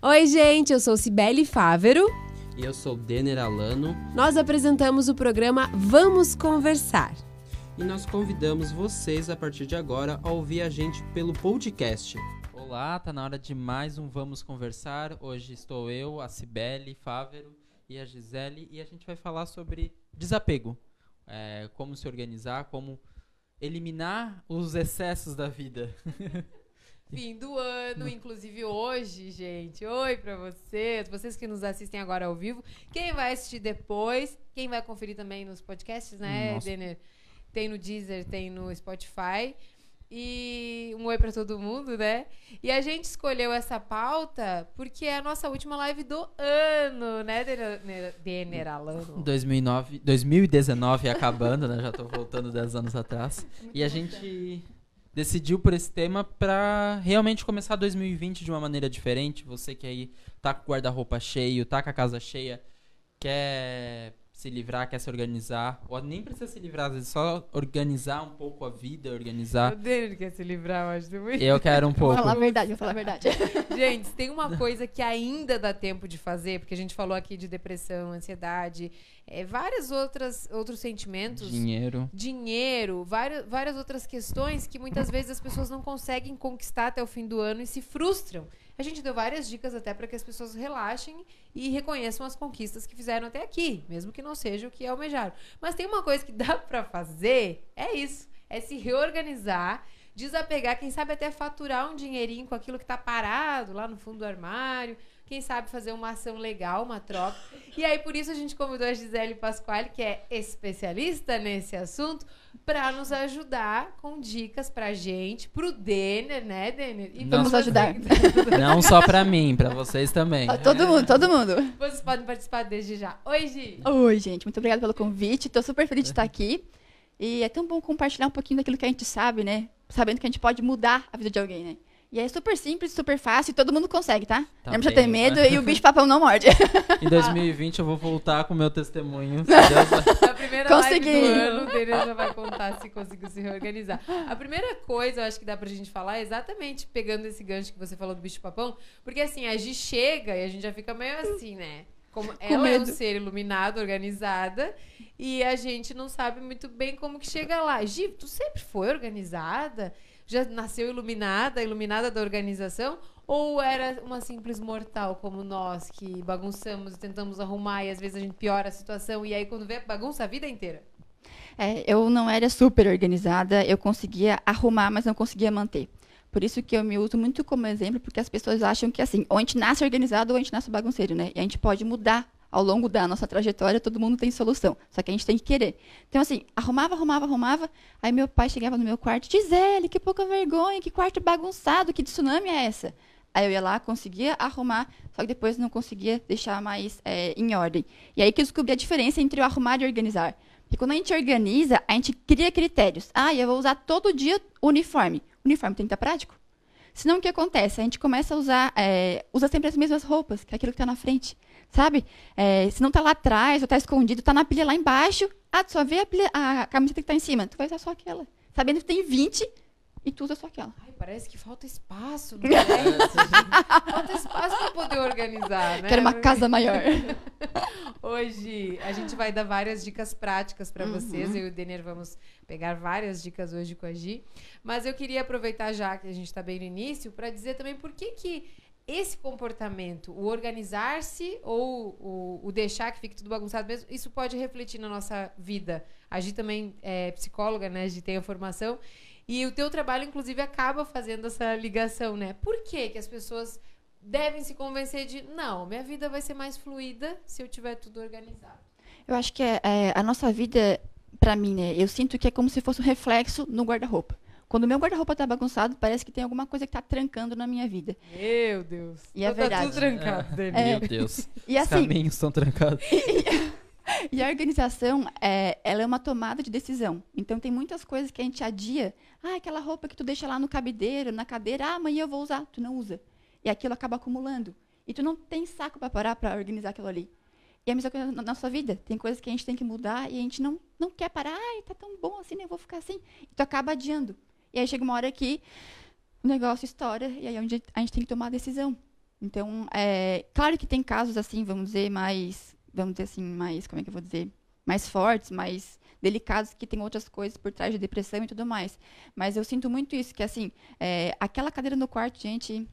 Oi, gente, eu sou Cibele Fávero. E eu sou Denner Alano. Nós apresentamos o programa Vamos Conversar. E nós convidamos vocês a partir de agora a ouvir a gente pelo podcast. Olá, tá na hora de mais um Vamos Conversar. Hoje estou eu, a Cibele Fávero e a Gisele e a gente vai falar sobre desapego. É, como se organizar, como eliminar os excessos da vida. Fim do ano, inclusive hoje, gente. Oi pra vocês, vocês que nos assistem agora ao vivo. Quem vai assistir depois, quem vai conferir também nos podcasts, né, Nossa. Denner? Tem no Deezer, tem no Spotify. E um oi pra todo mundo, né? E a gente escolheu essa pauta porque é a nossa última live do ano, né, Denner, Denner Alano? 2009, 2019 acabando, né? Já tô voltando 10 anos atrás. E a gente decidiu por esse tema pra realmente começar 2020 de uma maneira diferente. Você que aí tá com o guarda-roupa cheio, tá com a casa cheia, quer se livrar, quer se organizar, ou nem precisa se livrar, às vezes só organizar um pouco a vida, organizar. O Denner quer se livrar, eu acho muito. Eu quero um Vou pouco. falar a verdade, vou falar a verdade. Gente, tem uma coisa que ainda dá tempo de fazer, porque a gente falou aqui de depressão, ansiedade, é, várias outras outros sentimentos, Dinheiro. dinheiro, várias, várias outras questões que muitas vezes as pessoas não conseguem conquistar até o fim do ano e se frustram. A gente deu várias dicas até para que as pessoas relaxem e reconheçam as conquistas que fizeram até aqui, mesmo que não seja o que almejaram. Mas tem uma coisa que dá para fazer, é isso, é se reorganizar, desapegar, quem sabe até faturar um dinheirinho com aquilo que tá parado lá no fundo do armário, quem sabe fazer uma ação legal, uma troca. E aí por isso a gente convidou a Gisele Pasquale, que é especialista nesse assunto, para nos ajudar com dicas pra gente, pro Denner, né, Denner? E Vamos ajudar. Não só pra mim, pra vocês também. Todo mundo, todo mundo. Vocês podem participar desde já. Oi, Gi. Oi, gente, muito obrigada pelo convite. Tô super feliz de estar aqui. E é tão bom compartilhar um pouquinho daquilo que a gente sabe, né? Sabendo que a gente pode mudar a vida de alguém, né? E é super simples, super fácil e todo mundo consegue, tá? Tá não precisa ter medo né? e o bicho papão não morde. Em 2020 eu vou voltar com o meu testemunho. Deus- A primeira Consegui. live do ano, o Denner já vai contar se conseguiu se reorganizar. A primeira coisa, eu acho que dá pra gente falar é exatamente pegando esse gancho que você falou do bicho papão, porque assim, a Gi chega e a gente já fica meio assim, né? Como ela é um ser iluminado, organizada, e a gente não sabe muito bem como que chega lá. Gi, tu sempre foi organizada? Já nasceu iluminada, iluminada da organização? Ou era uma simples mortal como nós, que bagunçamos e tentamos arrumar e às vezes a gente piora a situação e aí quando vê, bagunça a vida inteira? É, eu não era super organizada, eu conseguia arrumar, mas não conseguia manter. Por isso que eu me uso muito como exemplo, porque as pessoas acham que assim, ou a gente nasce organizado ou a gente nasce bagunceiro, né? E a gente pode mudar ao longo da nossa trajetória, todo mundo tem solução. Só que a gente tem que querer. Então, assim, arrumava, arrumava, arrumava. Aí meu pai chegava no meu quarto, Gisele, que pouca vergonha, que quarto bagunçado, que tsunami é essa? Aí eu ia lá, conseguia arrumar, só que depois não conseguia deixar mais é, em ordem. E aí que eu descobri a diferença entre o arrumar e organizar. Porque quando a gente organiza, a gente cria critérios. Ah, eu vou usar todo dia uniforme. Uniforme tem que estar prático. Senão o que acontece? A gente começa a usar, é, usa sempre as mesmas roupas, que é aquilo que está na frente. Sabe? É, se não tá lá atrás, ou tá escondido, tá na pilha lá embaixo. Ah, tu só vê a, pilha, a camiseta que tá em cima. Tu vai usar só aquela. Sabendo que tem 20 e tu usa só aquela. Ai, parece que falta espaço, não é? falta espaço pra poder organizar, né? Quero uma casa maior. Hoje a gente vai dar várias dicas práticas para Uhum. vocês. Eu e o Denner vamos pegar várias dicas hoje com a Gi. Mas eu queria aproveitar já que a gente está bem no início para dizer também por que que esse comportamento, o organizar-se ou o, o deixar que fique tudo bagunçado mesmo, isso pode refletir na nossa vida. A Gi também é psicóloga, né? A Gi tem a formação. E o teu trabalho, inclusive, acaba fazendo essa ligação, né? Por que que as pessoas devem se convencer de não, minha vida vai ser mais fluida se eu tiver tudo organizado. Eu acho que é, é, a nossa vida, pra mim, né? Eu sinto que é como se fosse um reflexo no guarda-roupa. Quando o meu guarda-roupa tá bagunçado, parece que tem alguma coisa que tá trancando na minha vida. Meu Deus. E é Então Tá tudo verdade. trancado. É. Meu Deus. E Os assim, caminhos estão trancados. E a organização, é, ela é uma tomada de decisão. Então, tem muitas coisas que a gente adia. Ah, aquela roupa que tu deixa lá no cabideiro, na cadeira, ah, amanhã eu vou usar. Tu não usa. E aquilo acaba acumulando. E tu não tem saco para parar para organizar aquilo ali. E é a mesma coisa na nossa vida. Tem coisas que a gente tem que mudar e a gente não, não quer parar. Ai, tá tão bom assim, né? Eu vou ficar assim. E tu acaba adiando. E aí chega uma hora que o negócio estoura e aí é onde a gente tem que tomar a decisão. Então, é, claro que tem casos assim, vamos dizer, mais, vamos dizer assim, mais, como é que eu vou dizer, mais fortes, mais delicados, que tem outras coisas por trás de depressão e tudo mais. Mas eu sinto muito isso, que assim, é, aquela cadeira no quarto, gente,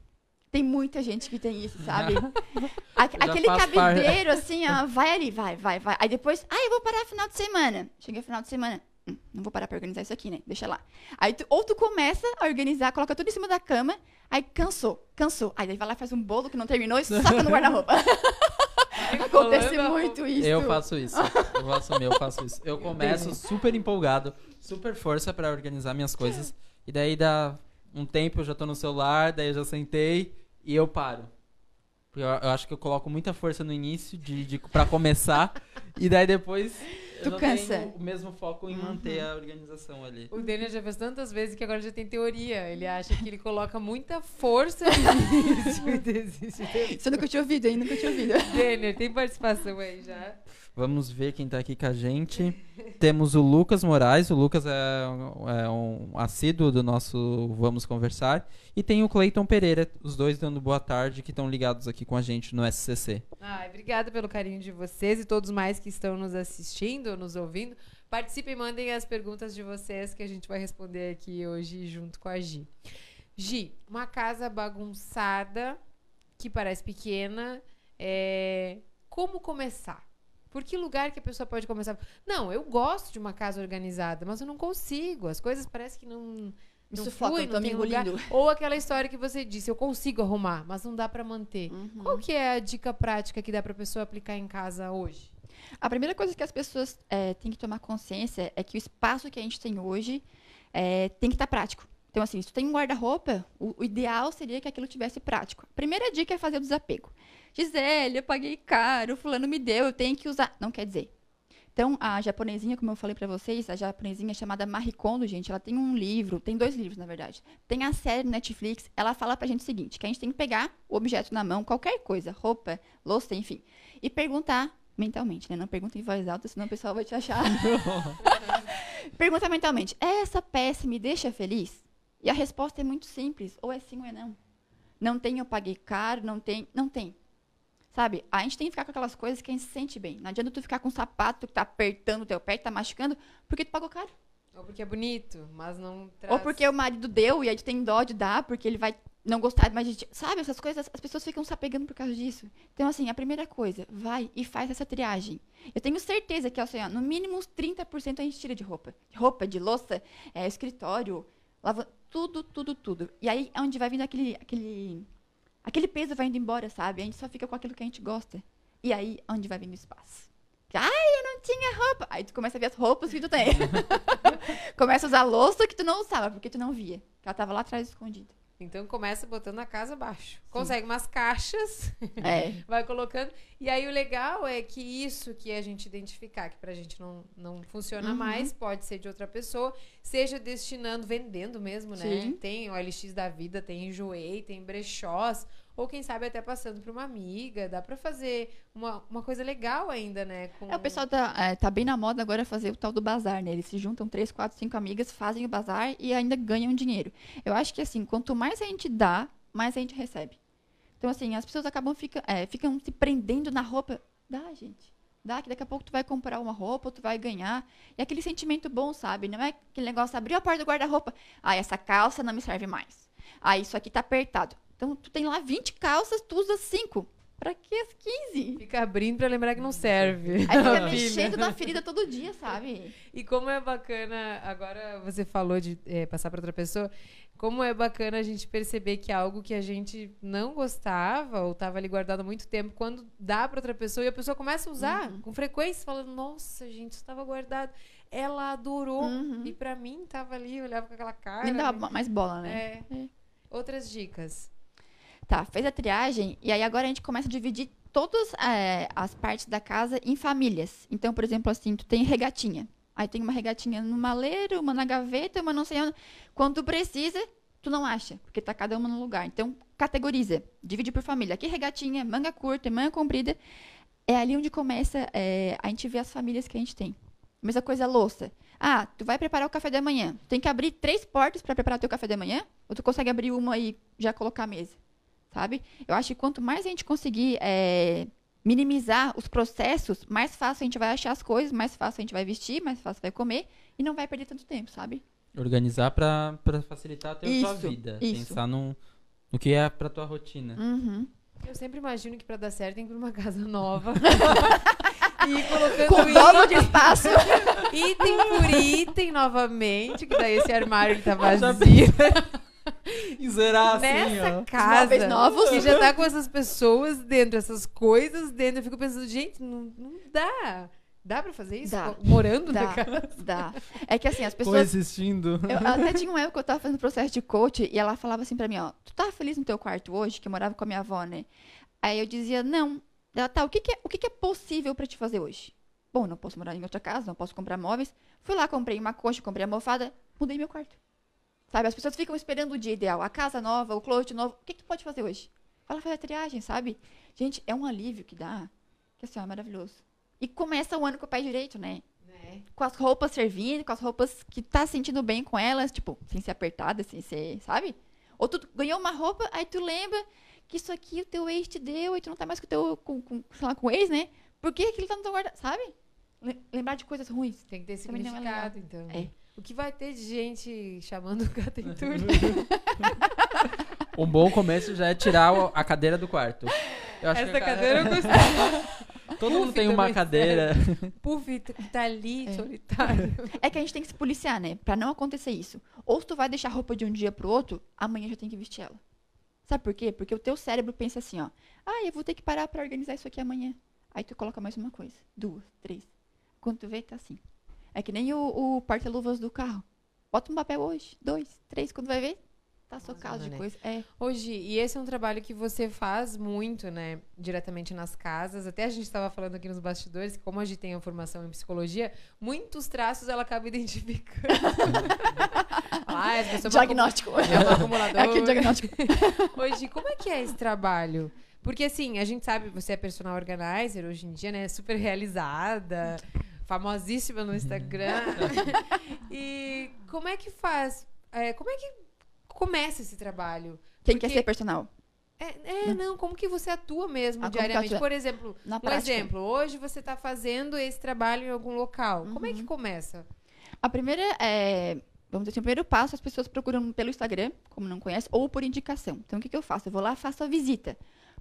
tem muita gente que tem isso, sabe? Aquele cabideiro, assim, ó, vai ali, vai, vai, vai. Aí depois, ah, eu vou parar final de semana. Cheguei final de semana. Não vou parar pra organizar isso aqui, né? Deixa lá. Aí tu- ou tu começa a organizar, coloca tudo em cima da cama, aí cansou, cansou. Aí daí vai lá e faz um bolo que não terminou e soca no guarda-roupa. Acontece muito isso. Eu faço isso. Eu faço meu, eu faço isso. Eu começo super empolgado, super força pra organizar minhas coisas. E daí dá um tempo, eu já tô no celular, daí eu já sentei e eu paro. Porque eu, eu acho que eu coloco muita força no início de, de, pra começar. e daí depois Tu não cansa. tenho o mesmo foco em manter a organização ali. O Daniel já fez tantas vezes que agora já tem teoria. Ele acha que ele coloca muita força no início e desiste depois. Você nunca tinha ouvido, hein? Nunca tinha ouvido. Daniel, tem participação aí já? Vamos ver quem tá aqui com a gente. Temos o Lucas Moraes. O Lucas é, um- é um assíduo do nosso Vamos Conversar. E tem o Cleiton Pereira, os dois dando boa tarde, que estão ligados aqui com a gente no SCC. Ai, obrigada pelo carinho de vocês e todos mais que estão nos assistindo, nos ouvindo. Participem, mandem as perguntas de vocês que a gente vai responder aqui hoje junto com a Gi. Gi, uma casa bagunçada que parece pequena, é... como começar? Por que lugar que a pessoa pode começar? Não, eu gosto de uma casa organizada, mas eu não consigo. As coisas parecem que não, Me não sufoca, tô não me tem lugar. Ou aquela história que você disse, eu consigo arrumar, mas não dá pra manter. Uhum. Qual que é a dica prática que dá pra pessoa aplicar em casa hoje? A primeira coisa que as pessoas é, têm que tomar consciência é que o espaço que a gente tem hoje é, tem que estar prático. Então, assim, se tu tem um guarda-roupa, o, o ideal seria que aquilo tivesse prático. A primeira dica é fazer o desapego. Gisele, eu paguei caro, fulano me deu, eu tenho que usar. Não quer dizer. Então, a japonesinha, como eu falei pra vocês, a japonesinha chamada Marie Kondo, gente, ela tem um livro, tem dois livros, na verdade. Tem a série Netflix, ela fala pra gente o seguinte, que a gente tem que pegar o objeto na mão, qualquer coisa, roupa, louça, enfim, e perguntar mentalmente, né? Não pergunta em voz alta, senão o pessoal vai te achar. pergunta mentalmente, essa peça me deixa feliz? E a resposta é muito simples, ou é sim ou é não. Não tem, eu paguei caro, não tem, não tem. Sabe? A gente tem que ficar com aquelas coisas que a gente se sente bem. Não adianta tu ficar com um sapato que tá apertando o teu pé, que tá machucando, porque tu pagou caro. Ou porque é bonito, mas não traz... Ou porque o marido deu e aí tu tem dó de dar, porque ele vai não gostar mais de ti. Sabe, essas coisas, as pessoas ficam se apegando por causa disso. Então, assim, a primeira coisa, vai e faz essa triagem. Eu tenho certeza que, assim, ó, no mínimo uns 30% a gente tira de roupa. De roupa, de louça, é, escritório, lava, tudo, tudo, tudo. E aí é onde vai vindo aquele, aquele, aquele peso vai indo embora, sabe? A gente só fica com aquilo que a gente gosta. E aí é onde vai vindo o espaço. Ai, eu não tinha roupa. Aí tu começa a ver as roupas que tu tem. começa a usar louça que tu não usava, porque tu não via. Que ela tava lá atrás escondida. Então começa botando a casa abaixo. Consegue umas caixas, É. vai colocando. E aí o legal é que isso que a gente identificar, que pra gente não, não funciona Uhum. mais, pode ser de outra pessoa, seja destinando, vendendo mesmo, né? Sim. Tem o LX da vida, tem Enjoei, tem brechós, ou quem sabe até passando pra uma amiga. Dá pra fazer uma, uma coisa legal ainda, né? Com... É, o pessoal tá, é, tá bem na moda agora fazer o tal do bazar, né? Eles se juntam três, quatro, cinco amigas, fazem o bazar e ainda ganham dinheiro. Eu acho que, assim, quanto mais a gente dá, mais a gente recebe. Então, assim, as pessoas acabam fica, é, ficam se prendendo na roupa. Dá, gente. Dá, que daqui a pouco tu vai comprar uma roupa, tu vai ganhar. E aquele sentimento bom, sabe? Não é aquele negócio, abriu a porta do guarda-roupa. Ah, essa calça não me serve mais. Ah, isso aqui tá apertado. Então, tu tem lá 20 calças, tu usa 5. Pra que as 15? Fica abrindo pra lembrar que não serve. Aí fica mexendo na ferida todo dia, sabe? E como é bacana, agora você falou de eh, passar para outra pessoa, como é bacana a gente perceber que é algo que a gente não gostava ou estava ali guardado há muito tempo, quando dá para outra pessoa e a pessoa começa a usar Uhum. com frequência, falando: Nossa, gente, isso estava guardado. Ela adorou. Uhum. E para mim, tava ali, eu olhava com aquela cara. Nem dá mais bola, né? É. É. Outras dicas. Tá, fez a triagem e aí agora a gente começa a dividir todas é, as partes da casa em famílias. Então, por exemplo, assim, tu tem regatinha. Aí tem uma regatinha no maleiro, uma na gaveta, uma não sei onde. Quando tu precisa, tu não acha, porque tá cada uma no lugar. Então, categoriza, divide por família. Aqui regatinha, manga curta, manga comprida. É ali onde começa é, a gente ver as famílias que a gente tem. Mesma coisa, louça. Ah, tu vai preparar o café da manhã. Tem que abrir três portas para preparar teu café da manhã? Ou tu consegue abrir uma e já colocar a mesa? Sabe? Eu acho que quanto mais a gente conseguir é, minimizar os processos, mais fácil a gente vai achar as coisas, mais fácil a gente vai vestir, mais fácil vai comer e não vai perder tanto tempo, sabe? Organizar pra, pra facilitar até a tua Isso, vida. isso. Pensar no, no que é pra tua rotina. Uhum. Eu sempre imagino que pra dar certo tem que ir pra uma casa nova. e colocando Com dobro de espaço. item por item novamente, que daí esse armário ele tá vazio. E zerar assim, Nessa ó. casa novos. que já tá com essas pessoas dentro, essas coisas dentro. Eu fico pensando, gente, não, não dá. Dá pra fazer isso? Dá. Morando na Dá, casa? dá. É que assim, as pessoas Coexistindo. Eu até tinha uma época que eu tava fazendo processo de coach e ela falava assim pra mim, ó, tu tá feliz no teu quarto hoje, que eu morava com a minha avó, né? Aí eu dizia, não. Ela, tá, o que que é, o que que é possível pra te fazer hoje? Bom, não posso morar em outra casa, não posso comprar móveis. Fui lá, comprei uma coxa, comprei a almofada, mudei meu quarto. Sabe, as pessoas ficam esperando o dia ideal, a casa nova, o closet novo. O que que tu pode fazer hoje? Vai lá fazer a triagem, sabe? Gente, é um alívio que dá, que assim, ó, é maravilhoso. E começa o ano com o pé direito, né? Né? com as roupas servindo, com as roupas que tá sentindo bem com elas, tipo, sem ser apertada, sem ser, sabe? Ou tu ganhou uma roupa, aí tu lembra que isso aqui o teu ex te deu e tu não tá mais com o teu, com, com, sei lá, com o ex, né? Por que aquilo tá no teu guarda, sabe? Le- Lembrar de coisas ruins. Tem que ter é significado, então. É. O que vai ter de gente chamando o gato em turno? Um bom começo já é tirar a cadeira do quarto. Eu acho Essa cadeira eu gostei. Todo mundo Puff tem uma cadeira. Puff que tá ali, É. solitário. É que a gente tem que se policiar, né? Pra não acontecer isso. Ou se tu vai deixar a roupa de um dia pro outro, amanhã já tem que vestir ela. Sabe por quê? Porque o teu cérebro pensa assim, ó. Ah, eu vou ter que parar pra organizar isso aqui amanhã. Aí tu coloca mais uma coisa. Duas, três. Quando tu vê, tá assim. É que nem o, o porta-luvas do carro. Bota um papel hoje, dois, três. Quando vai ver, tá socado de né? coisa. É. Hoje, e esse é um trabalho que você faz muito, né? Diretamente nas casas. Até a gente estava falando aqui nos bastidores que, como a gente tem a formação em psicologia, muitos traços ela acaba identificando. ah, essa pessoa Diagnóstico. É um acumulador. Aqui o diagnóstico. Hoje, como é que é esse trabalho? Porque assim, a gente sabe, você é personal organizer hoje em dia, né? Super realizada, famosíssima no Instagram. e como é que faz? É, como é que começa esse trabalho? Quem Porque- quer ser personal? É, é, não, como que você atua mesmo Ah, diariamente? atuo? Por exemplo, Na um prática. exemplo, hoje você está fazendo esse trabalho em algum local. Como é Uhum. que começa? A primeira é. Vamos dizer assim, o primeiro passo, as pessoas procuram pelo Instagram, como não conhece, ou por indicação. Então, o que, que eu faço? Eu vou lá e faço a visita.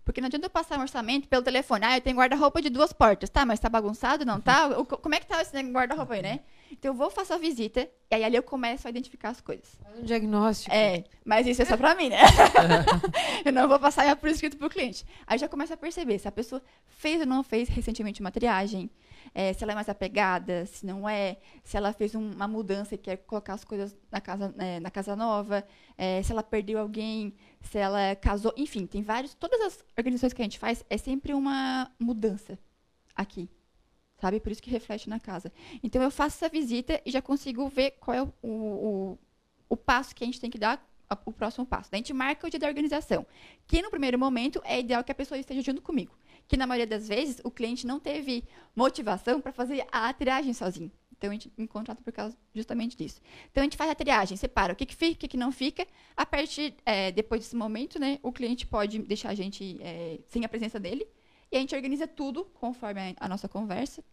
Porque não adianta eu passar um orçamento pelo telefone. Ah, eu tenho guarda-roupa de duas portas. Tá, mas tá bagunçado, não tá? O- como é que tá esse guarda-roupa aí, né? Então, eu vou, faço a visita, e aí ali eu começo a identificar as coisas. Faz um diagnóstico. É, mas isso é só pra mim, né? eu não vou passar por escrito pro cliente. Aí já começa a perceber se a pessoa fez ou não fez recentemente uma triagem, é, se ela é mais apegada, se não é, se ela fez um- uma mudança e quer colocar as coisas na casa, é, na casa nova, é, se ela perdeu alguém, se ela casou, enfim, tem vários. Todas as organizações que a gente faz é sempre uma mudança aqui. Sabe? Por isso que reflete na casa. Então eu faço essa visita e já consigo ver qual é o, o, o, passo que a gente tem que dar, o próximo passo. A gente marca o dia da organização. Que no primeiro momento é ideal que a pessoa esteja junto comigo. Que na maioria das vezes o cliente não teve motivação para fazer a triagem sozinho. Então a gente me contrata por causa justamente disso. Então a gente faz a triagem, separa o que, que fica, o que, que não fica. A partir, é, depois desse momento, né, o cliente pode deixar a gente é, sem a presença dele. E a gente organiza tudo conforme a, a nossa conversa.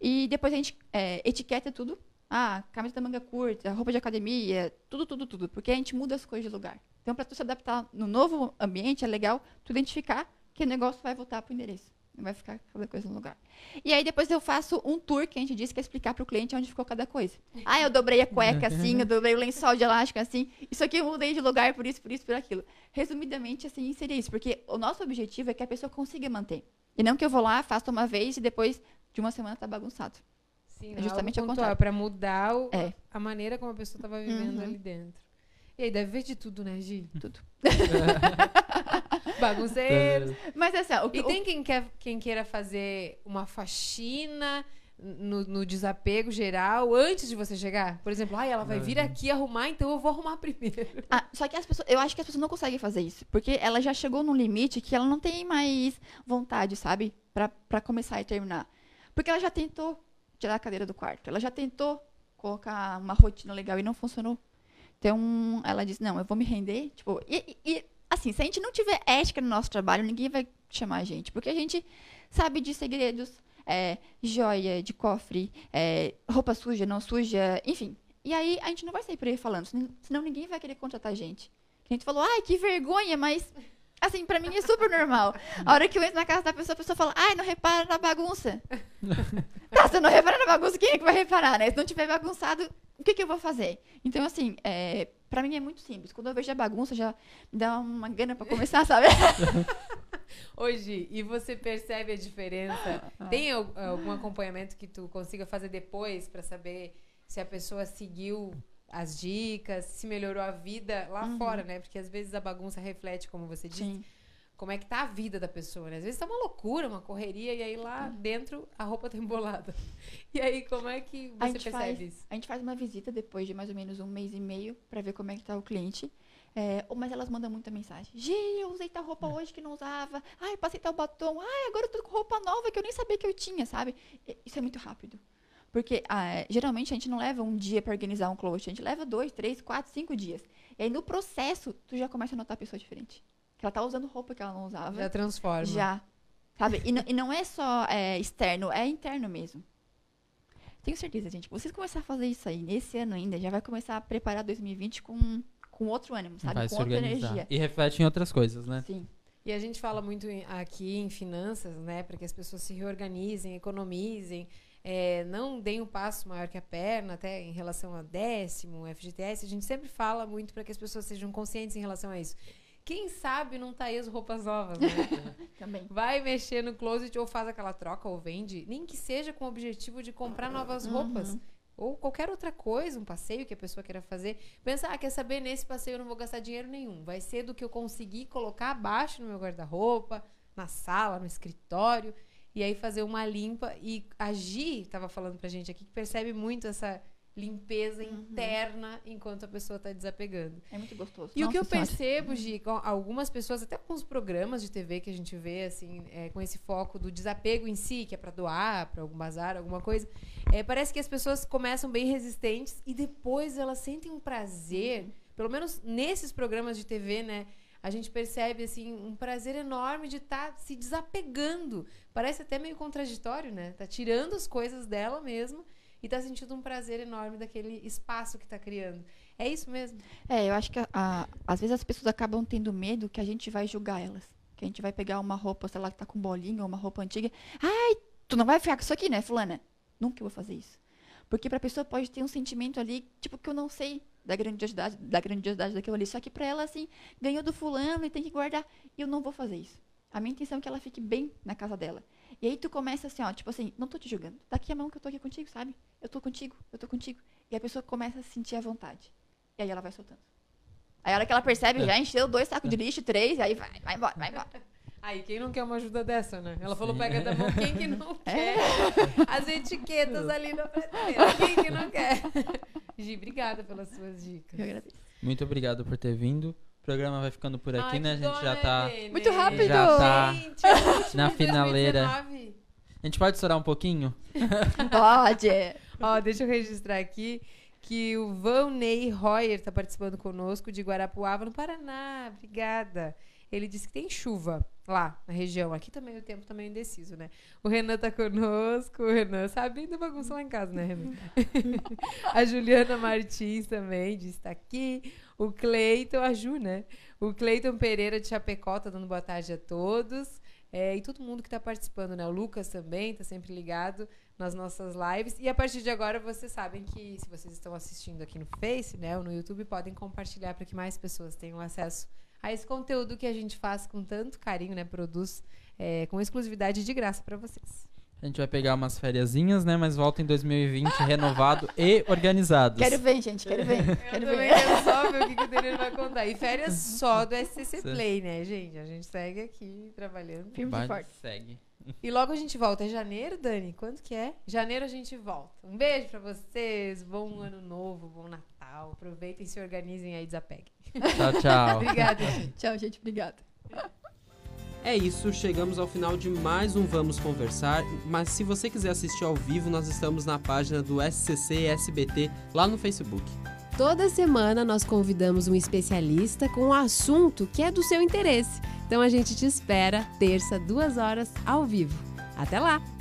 E depois a gente é, etiqueta tudo. Ah, camisa da manga curta, roupa de academia, tudo, tudo, tudo. Porque a gente muda as coisas de lugar. Então, para tu se adaptar no novo ambiente, é legal tu identificar que o negócio vai voltar pro endereço. Não vai ficar cada coisa no lugar. E aí depois eu faço um tour que a gente disse que é explicar pro cliente onde ficou cada coisa. Ah, eu dobrei a cueca assim, eu dobrei o lençol de elástico assim. Isso aqui eu mudei de lugar por isso, por isso, por aquilo. Resumidamente, assim, seria isso. Porque o nosso objetivo é que a pessoa consiga manter. E não que eu vou lá, faço uma vez e depois de uma semana tá bagunçado. Sim, É não justamente algo ao pontual, contrário. para mudar o- É. a maneira como a pessoa estava vivendo Uhum. ali dentro. E aí, deve ver de tudo, né, Gi? Tudo. Bagunceiro. Mas assim, o que E o- tem quem, quer, quem queira fazer uma faxina no, no desapego geral antes de você chegar? Por exemplo, ai, ela vai vir aqui arrumar, então eu vou arrumar primeiro. Ah, só que as pessoas, eu acho que as pessoas não conseguem fazer isso, porque ela já chegou num limite que ela não tem mais vontade, sabe, Pra pra começar e terminar. Porque ela já tentou tirar a cadeira do quarto, ela já tentou colocar uma rotina legal e não funcionou. Então, ela disse: "Não, eu vou me render", tipo, e- e assim, se a gente não tiver ética no nosso trabalho, ninguém vai chamar a gente. Porque a gente sabe de segredos, é, joia, de cofre, é, roupa suja, não suja, enfim. E aí a gente não vai sair por aí falando, senão- ninguém vai querer contratar a gente. A gente falou, ai, que vergonha, mas. Assim, pra mim é super normal. A hora que eu entro na casa da pessoa, a pessoa fala, ai, não repara na bagunça. tá, se eu não reparar na bagunça, quem é que vai reparar, né? Se não tiver bagunçado, o que, que eu vou fazer? Então, assim, é, pra mim é muito simples. Quando eu vejo a bagunça, já me dá uma gana pra começar, sabe? Hoje, e você percebe a diferença? Tem al- algum acompanhamento que tu consiga fazer depois pra saber se a pessoa seguiu as dicas, se melhorou a vida lá fora, né? Porque às vezes a bagunça reflete, como você disse, Sim. Como é que tá a vida da pessoa, né? Às vezes tá uma loucura, uma correria, e aí lá dentro a roupa tá embolada. E aí, como é que você percebe faz, isso? a gente faz uma visita depois de mais ou menos um mês e meio pra ver como é que tá o cliente. É, mas elas mandam muita mensagem. Gi, eu usei tal roupa hoje que não usava. Ai, passei tal batom. Ai, agora eu tô com roupa nova que eu nem sabia que eu tinha, sabe? E- Isso é muito rápido. Porque ah, geralmente a gente não leva um dia pra organizar um closet. A gente leva dois, três, quatro, cinco dias. E aí no processo, tu já começa a notar a pessoa diferente. Ela tá usando roupa que ela não usava. Já transforma. Já. Sabe? E, não- e não é só é, externo, é interno mesmo. Tenho certeza, gente. Vocês começar a fazer isso aí nesse ano ainda, já vai começar a preparar 2020 com, com outro ânimo, sabe? Vai com se outra organizar. energia. E reflete em outras coisas, né? Sim. E a gente fala muito em- aqui em finanças, né? Para que as pessoas se reorganizem, economizem, é, não deem um passo maior que a perna, até em relação a décimo, FGTS. A gente sempre fala muito para que as pessoas sejam conscientes em relação a isso. Quem sabe não tá aí as roupas novas, né? Também. Vai mexer no closet ou faz aquela troca ou vende, nem que seja com o objetivo de comprar novas roupas. Uhum. Ou qualquer outra coisa, um passeio que a pessoa queira fazer. Pensa, ah, quer saber, nesse passeio eu não vou gastar dinheiro nenhum. Vai ser do que eu conseguir colocar abaixo no meu guarda-roupa, na sala, no escritório. E aí fazer uma limpa. E a Gi estava falando pra gente aqui que percebe muito essa limpeza interna enquanto a pessoa tá desapegando. É muito gostoso. E o que eu Nossa Senhora. percebo, Gi, com algumas pessoas, até com os programas de TV que a gente vê, assim, é, com esse foco do desapego em si, que é pra doar, pra algum bazar, alguma coisa, é, parece que as pessoas começam bem resistentes e depois elas sentem um prazer, pelo menos nesses programas de TV, né? A gente percebe, assim, um prazer enorme de estar se desapegando. Parece até meio contraditório, né? Tá tirando as coisas dela mesma e tá sentindo um prazer enorme daquele espaço que tá criando. É isso mesmo? É, eu acho que a- a- às vezes as pessoas acabam tendo medo que a gente vai julgar elas. Que a gente vai pegar uma roupa, sei lá, que tá com bolinha, ou uma roupa antiga. Ai, tu não vai ficar com isso aqui, né, fulana? Nunca eu vou fazer isso. Porque pra pessoa pode ter um sentimento ali, tipo, que eu não sei da grandiosidade, da grandiosidade daquilo ali. Só que pra ela, assim, ganhou do fulano e tem que guardar. E eu não vou fazer isso. A minha intenção é que ela fique bem na casa dela. E aí tu começa assim, ó, tipo assim, não tô te julgando. Tá aqui a mão que eu tô aqui contigo, sabe? Eu tô contigo, eu tô contigo. E a pessoa começa a se sentir à vontade. E aí ela vai soltando. Aí a hora que ela percebe, já encheu dois sacos de lixo, três, e aí vai, vai embora, vai embora. Aí, quem não quer uma ajuda dessa, né? Ela falou, Sim. pega da mão, quem que não É. quer? As etiquetas ali na prateleira, quem que não quer? Gi, obrigada pelas suas dicas. Eu agradeço. Muito obrigado por ter vindo. O programa vai ficando por aqui, Ai, né? A gente já né, tá. Nenê? Muito rápido! Já tá Gente, na de finaleira. 2019. A gente pode estourar um pouquinho? Pode. Ó, deixa eu registrar aqui que o Valnei Royer tá participando conosco de Guarapuava, no Paraná. Obrigada. Ele disse que tem chuva lá na região. Aqui também o tempo também é indeciso, né? O Renan tá conosco. O Renan sabe da bagunça lá em casa, né, Renan? a Juliana Martins também disse tá aqui. O Cleiton, a Ju, né? O Cleiton Pereira de Chapecó tá dando boa tarde a todos. É, e todo mundo que tá participando, né? O Lucas também tá sempre ligado nas nossas lives. E a partir de agora, vocês sabem que se vocês estão assistindo aqui no Face, né, ou no YouTube, podem compartilhar para que mais pessoas tenham acesso a esse conteúdo que a gente faz com tanto carinho, né, produz é, com exclusividade de graça para vocês. A gente vai pegar umas fériasinhas, né? Mas volta em 2020 renovado e organizado. Quero ver, gente, quero ver. Eu Quero também ver. quero só ver o que, que o Danilo vai contar. E férias só do SCC Play, né, gente? A gente segue aqui trabalhando. Firme e Vai, forte. segue. E logo a gente volta. É janeiro, Dani? Quanto que é? Janeiro a gente volta. Um beijo pra vocês. Bom ano novo, bom Natal. Aproveitem, se organizem aí, desapeguem. Tchau, tchau. Obrigada, gente. Tchau, gente. Obrigada. É isso, chegamos ao final de mais um Vamos Conversar, mas se você quiser assistir ao vivo, nós estamos na página do SCC SBT lá no Facebook. Toda semana nós convidamos um especialista com um assunto que é do seu interesse. Então a gente te espera terça, duas horas, ao vivo. Até lá!